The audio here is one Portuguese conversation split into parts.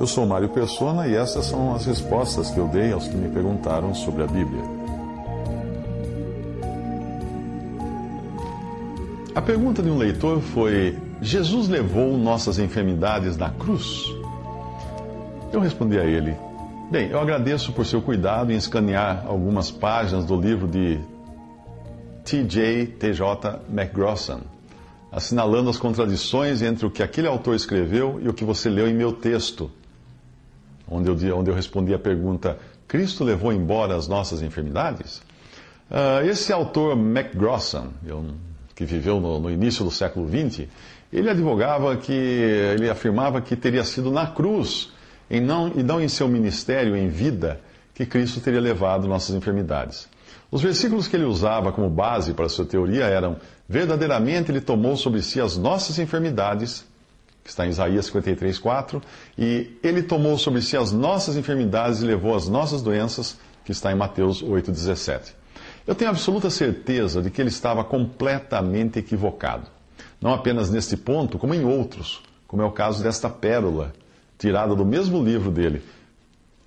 Eu sou Mário Persona e essas são as respostas que eu dei aos que me perguntaram sobre a Bíblia. A pergunta de um leitor foi: Jesus levou nossas enfermidades na cruz? Eu respondi a ele: Bem, eu agradeço por seu cuidado em escanear algumas páginas do livro de T.J. T.J. McGrossan, assinalando as contradições entre o que aquele autor escreveu e o que você leu em meu texto, onde eu, onde eu respondi a pergunta: Cristo levou embora as nossas enfermidades? Uh, esse autor McGrossan, que viveu no, no início do século XX, ele advogava que, ele afirmava que teria sido na cruz e não, e não em seu ministério em vida que Cristo teria levado nossas enfermidades. Os versículos que ele usava como base para sua teoria eram: verdadeiramente ele tomou sobre si as nossas enfermidades, que está em Isaías 53, 4, e ele tomou sobre si as nossas enfermidades e levou as nossas doenças, que está em Mateus 8, 17. Eu tenho absoluta certeza de que ele estava completamente equivocado. Não apenas neste ponto, como em outros, como é o caso desta pérola tirada do mesmo livro dele.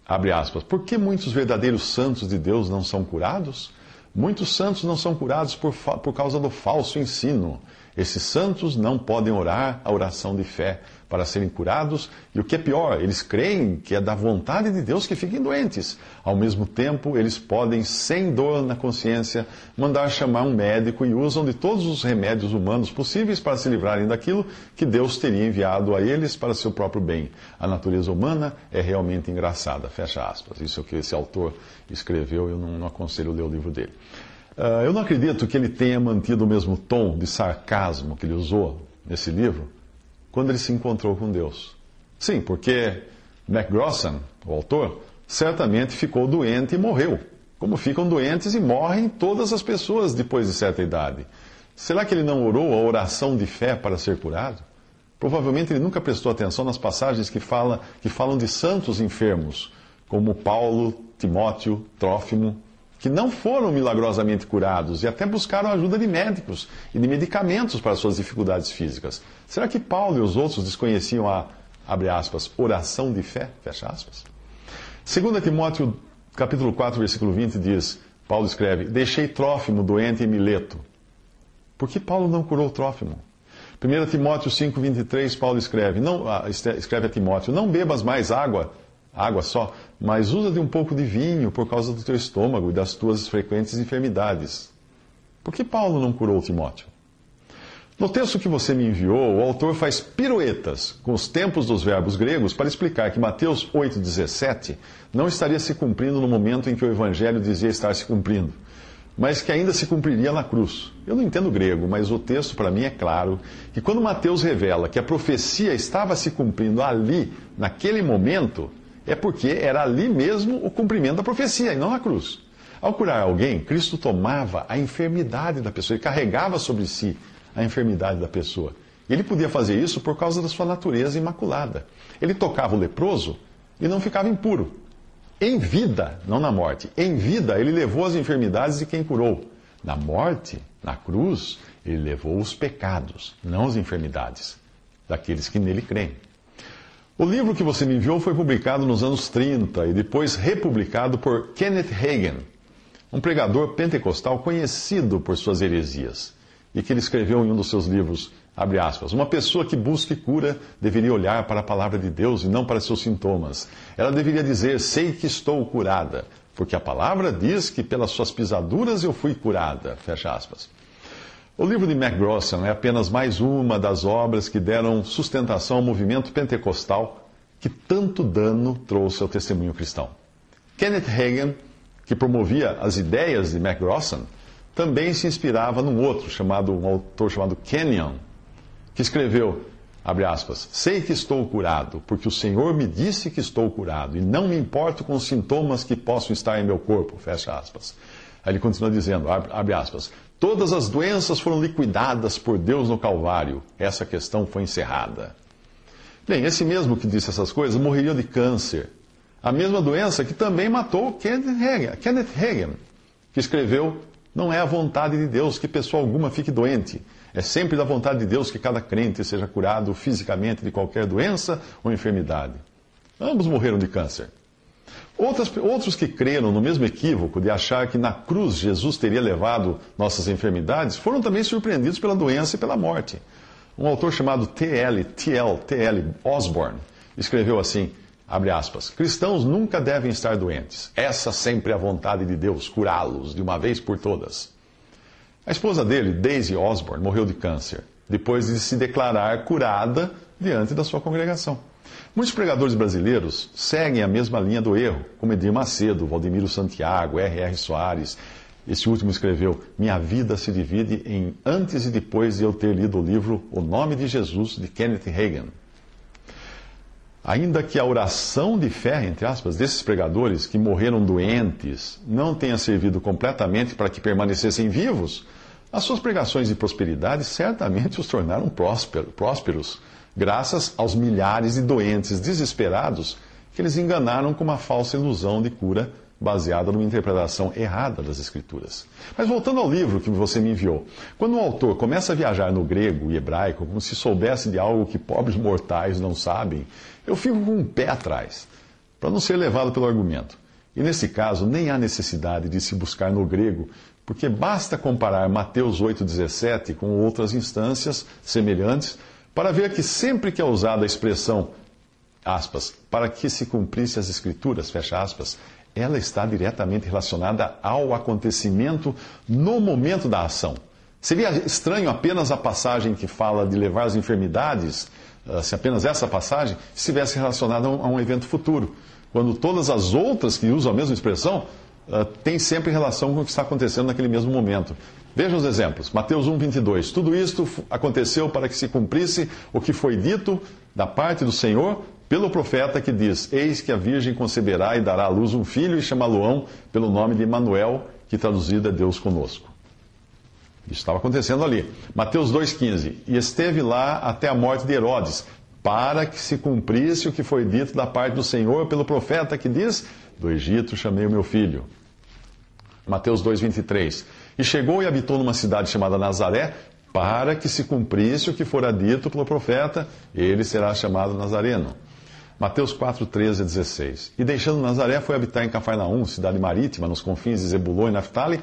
Abre aspas. Por que muitos verdadeiros santos de Deus não são curados? Muitos santos não são curados por, por causa do falso ensino. Esses santos não podem orar a oração de fé para serem curados, e o que é pior, eles creem que é da vontade de Deus que fiquem doentes. Ao mesmo tempo, eles podem, sem dor na consciência, mandar chamar um médico e usam de todos os remédios humanos possíveis para se livrarem daquilo que Deus teria enviado a eles para seu próprio bem. A natureza humana é realmente engraçada. Fecha aspas. Isso é o que esse autor escreveu, eu não, não aconselho ler o livro dele. Uh, eu não acredito que ele tenha mantido o mesmo tom de sarcasmo que ele usou nesse livro quando ele se encontrou com Deus. Sim, porque MacGrossan, o autor, certamente ficou doente e morreu, como ficam doentes e morrem todas as pessoas depois de certa idade. Será que ele não orou a oração de fé para ser curado? Provavelmente ele nunca prestou atenção nas passagens que, fala, que falam de santos enfermos, como Paulo, Timóteo, Trófimo, que não foram milagrosamente curados e até buscaram ajuda de médicos e de medicamentos para suas dificuldades físicas. Será que Paulo e os outros desconheciam a, abre aspas, oração de fé, fecha aspas? 2 Timóteo capítulo 4, versículo 20 diz, Paulo escreve, deixei Trófimo doente em Mileto. Por que Paulo não curou Trófimo? 1 Timóteo 5, 23, Paulo escreve, não, ah, escreve a Timóteo, não bebas mais água, água só, mas usa de um pouco de vinho por causa do teu estômago e das tuas frequentes enfermidades. Por que Paulo não curou Timóteo? No texto que você me enviou, o autor faz piruetas com os tempos dos verbos gregos para explicar que Mateus 8,17 não estaria se cumprindo no momento em que o Evangelho dizia estar se cumprindo, mas que ainda se cumpriria na cruz. Eu não entendo grego, mas o texto para mim é claro que quando Mateus revela que a profecia estava se cumprindo ali, naquele momento, é porque era ali mesmo o cumprimento da profecia e não na cruz. Ao curar alguém, Cristo tomava a enfermidade da pessoa, ele carregava sobre si a enfermidade da pessoa. Ele podia fazer isso por causa da sua natureza imaculada. Ele tocava o leproso e não ficava impuro. Em vida, não na morte, em vida ele levou as enfermidades de quem curou. Na morte, na cruz, ele levou os pecados, não as enfermidades daqueles que nele creem. O livro que você me enviou foi publicado nos anos 30 e depois republicado por Kenneth Hagin, um pregador pentecostal conhecido por suas heresias, e que ele escreveu em um dos seus livros, aspas, uma pessoa que busca cura deveria olhar para a palavra de Deus e não para seus sintomas. Ela deveria dizer, sei que estou curada, porque a palavra diz que pelas suas pisaduras eu fui curada, fecha aspas. O livro de MacGrossan é apenas mais uma das obras que deram sustentação ao movimento pentecostal que tanto dano trouxe ao testemunho cristão. Kenneth Hagin, que promovia as ideias de MacGrossan, também se inspirava num outro, chamado, um autor chamado Kenyon, que escreveu, abre aspas, sei que estou curado, porque o Senhor me disse que estou curado, e não me importo com os sintomas que possam estar em meu corpo, fecha aspas. Aí ele continua dizendo, abre aspas, todas as doenças foram liquidadas por Deus no Calvário, essa questão foi encerrada. Bem, esse mesmo que disse essas coisas morreria de câncer, a mesma doença que também matou Kenneth Hagin que escreveu não é a vontade de Deus que pessoa alguma fique doente. É sempre da vontade de Deus que cada crente seja curado fisicamente de qualquer doença ou enfermidade. Ambos morreram de câncer. Outras, outros que creram no mesmo equívoco de achar que na cruz Jesus teria levado nossas enfermidades foram também surpreendidos pela doença e pela morte. Um autor chamado T.L. T.L. T.L. Osborne escreveu assim: Abre aspas. Cristãos nunca devem estar doentes. Essa sempre é a vontade de Deus, curá-los de uma vez por todas. A esposa dele, Daisy Osborne, morreu de câncer, depois de se declarar curada diante da sua congregação. Muitos pregadores brasileiros seguem a mesma linha do erro, como Edir Macedo, Valdemiro Santiago, R.R. Soares. Esse último escreveu: Minha vida se divide em antes e depois de eu ter lido o livro O Nome de Jesus, de Kenneth Hagin. Ainda que a oração de fé, entre aspas, desses pregadores que morreram doentes não tenha servido completamente para que permanecessem vivos, as suas pregações de prosperidade certamente os tornaram prósperos, graças aos milhares de doentes desesperados que eles enganaram com uma falsa ilusão de cura baseada numa interpretação errada das Escrituras. Mas voltando ao livro que você me enviou, quando o autor começa a viajar no grego e hebraico como se soubesse de algo que pobres mortais não sabem, eu fico com um pé atrás, para não ser levado pelo argumento. E nesse caso, nem há necessidade de se buscar no grego, porque basta comparar Mateus 8,17 com outras instâncias semelhantes para ver que sempre que é usada a expressão, aspas, para que se cumprisse as escrituras, fecha aspas, ela está diretamente relacionada ao acontecimento no momento da ação. Seria estranho apenas a passagem que fala de levar as enfermidades ah, se apenas essa passagem estivesse relacionada a um evento futuro, quando todas as outras que usam a mesma expressão uh, têm sempre relação com o que está acontecendo naquele mesmo momento. Vejam os exemplos. Mateus 1, 22. Tudo isto aconteceu para que se cumprisse o que foi dito da parte do Senhor pelo profeta que diz: Eis que a Virgem conceberá e dará à luz um filho e chamá-lo-ão pelo nome de Emanuel, que traduzido é Deus conosco. Isso estava acontecendo ali. Mateus 2,15. E esteve lá até a morte de Herodes, para que se cumprisse o que foi dito da parte do Senhor pelo profeta que diz: Do Egito chamei o meu filho. Mateus 2,23. E chegou e habitou numa cidade chamada Nazaré, para que se cumprisse o que fora dito pelo profeta, ele será chamado Nazareno. Mateus 4, 13 a 16. E deixando Nazaré, foi habitar em Cafarnaum, cidade marítima, nos confins de Zebulon e Naphtali,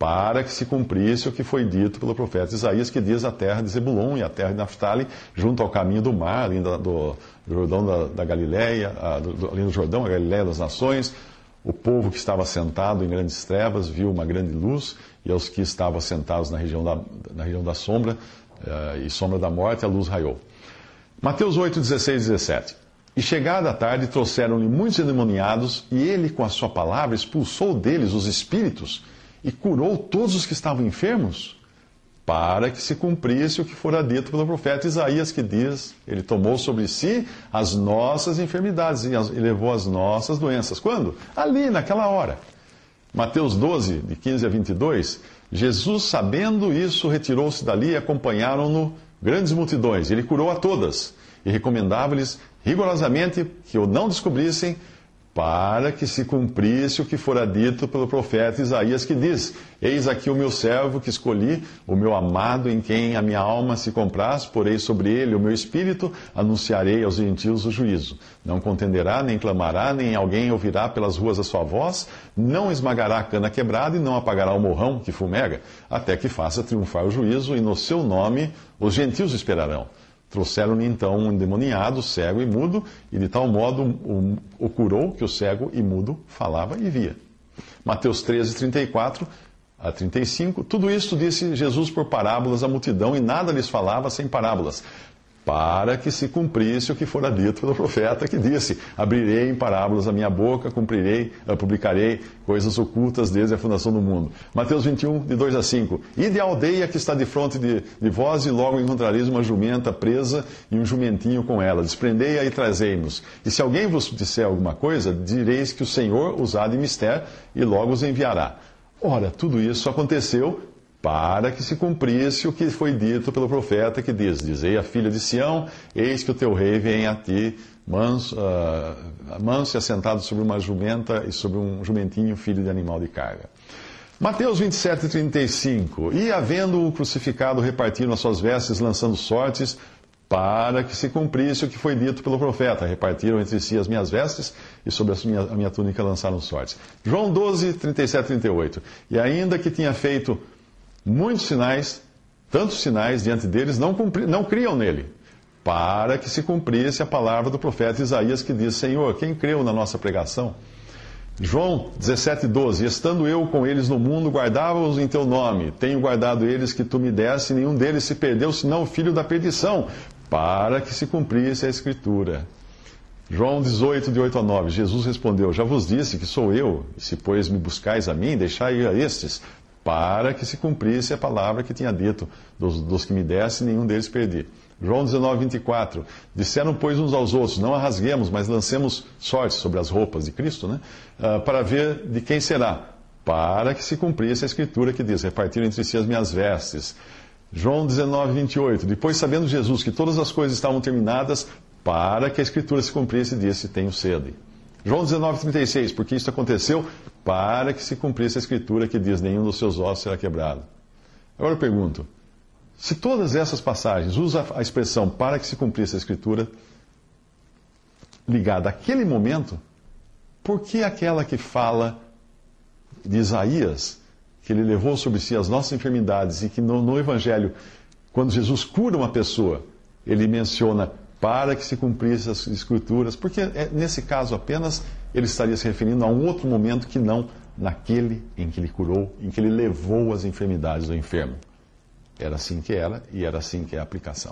para que se cumprisse o que foi dito pelo profeta Isaías, que diz a terra de Zebulon e a terra de Naphtali, junto ao caminho do mar, além do, do Jordão da, da Galileia, além do Jordão, a Galileia das nações, o povo que estava sentado em grandes trevas viu uma grande luz, e aos que estavam sentados na região da, na região da sombra uh, e sombra da morte, a luz raiou. Mateus 8, 16 e 17. E chegada a tarde, trouxeram-lhe muitos endemoniados, e ele, com a sua palavra, expulsou deles os espíritos e curou todos os que estavam enfermos, para que se cumprisse o que fora dito pelo profeta Isaías, que diz: Ele tomou sobre si as nossas enfermidades e levou as nossas doenças. Quando? Ali, naquela hora. Mateus 12, de 15 a 22. Jesus, sabendo isso, retirou-se dali e acompanharam-no grandes multidões. Ele curou a todas e recomendava-lhes rigorosamente que o não descobrissem para que se cumprisse o que fora dito pelo profeta Isaías, que diz: Eis aqui o meu servo que escolhi, o meu amado, em quem a minha alma se compraz, porei sobre ele o meu espírito, anunciarei aos gentios o juízo. Não contenderá, nem clamará, nem alguém ouvirá pelas ruas a sua voz, não esmagará a cana quebrada e não apagará o morrão que fumega, até que faça triunfar o juízo, e no seu nome os gentios esperarão. Trouxeram-lhe então um endemoniado, cego e mudo, e de tal modo o, o curou que o cego e mudo falava e via. Mateus 13, 34 a 35. Tudo isto disse Jesus por parábolas à multidão, e nada lhes falava sem parábolas, para que se cumprisse o que fora dito pelo profeta que disse: Abrirei em parábolas a minha boca, cumprirei, uh, publicarei coisas ocultas desde a fundação do mundo. Mateus 21, de 2 a 5. Ide à aldeia que está de frente de, de vós e logo encontrareis uma jumenta presa e um jumentinho com ela. Desprendei-a e trazei-nos. E se alguém vos disser alguma coisa, direis que o Senhor os há de mister e logo os enviará. Ora, tudo isso aconteceu para que se cumprisse o que foi dito pelo profeta que diz: Dizei a filha de Sião: Eis que o teu rei vem a ti, manso, uh, manso e assentado sobre uma jumenta e sobre um jumentinho, filho de animal de carga. Mateus 27, 35. E havendo-o crucificado, repartiram as suas vestes, lançando sortes, para que se cumprisse o que foi dito pelo profeta. Repartiram entre si as minhas vestes e sobre a minha, a minha túnica lançaram sortes. João 12, 37, 38. E ainda que tinha feito muitos sinais, tantos sinais diante deles, não, cumpri, não criam nele, para que se cumprisse a palavra do profeta Isaías que diz: Senhor, quem creu na nossa pregação? João 17, 12: Estando eu com eles no mundo, guardava-os em teu nome. Tenho guardado eles que tu me desse, nenhum deles se perdeu, senão o filho da perdição, para que se cumprisse a Escritura. João 18, de 8 a 9: Jesus respondeu: Já vos disse que sou eu, se pois me buscais a mim, deixai a estes, para que se cumprisse a palavra que tinha dito: dos, dos que me desse, nenhum deles perdi. João 19, 24. Disseram, pois, uns aos outros: Não a rasguemos, mas lancemos sorte sobre as roupas de Cristo, né? Uh, para ver de quem será, para que se cumprisse a escritura que diz: Repartiram entre si as minhas vestes. João 19, 28. Depois, sabendo Jesus que todas as coisas estavam terminadas, para que a escritura se cumprisse, disse: Tenho sede. João 19, 36. Porque isso aconteceu para que se cumprisse a escritura que diz: Nenhum dos seus ossos será quebrado. Agora eu pergunto: se todas essas passagens usam a expressão para que se cumprisse a escritura ligada àquele momento, por que aquela que fala de Isaías, que ele levou sobre si as nossas enfermidades e que no, no Evangelho, quando Jesus cura uma pessoa, ele menciona para que se cumprisse as escrituras, porque é, nesse caso apenas ele estaria se referindo a um outro momento que não naquele em que ele curou, em que ele levou as enfermidades do enfermo. Era assim que era e era assim que é a aplicação.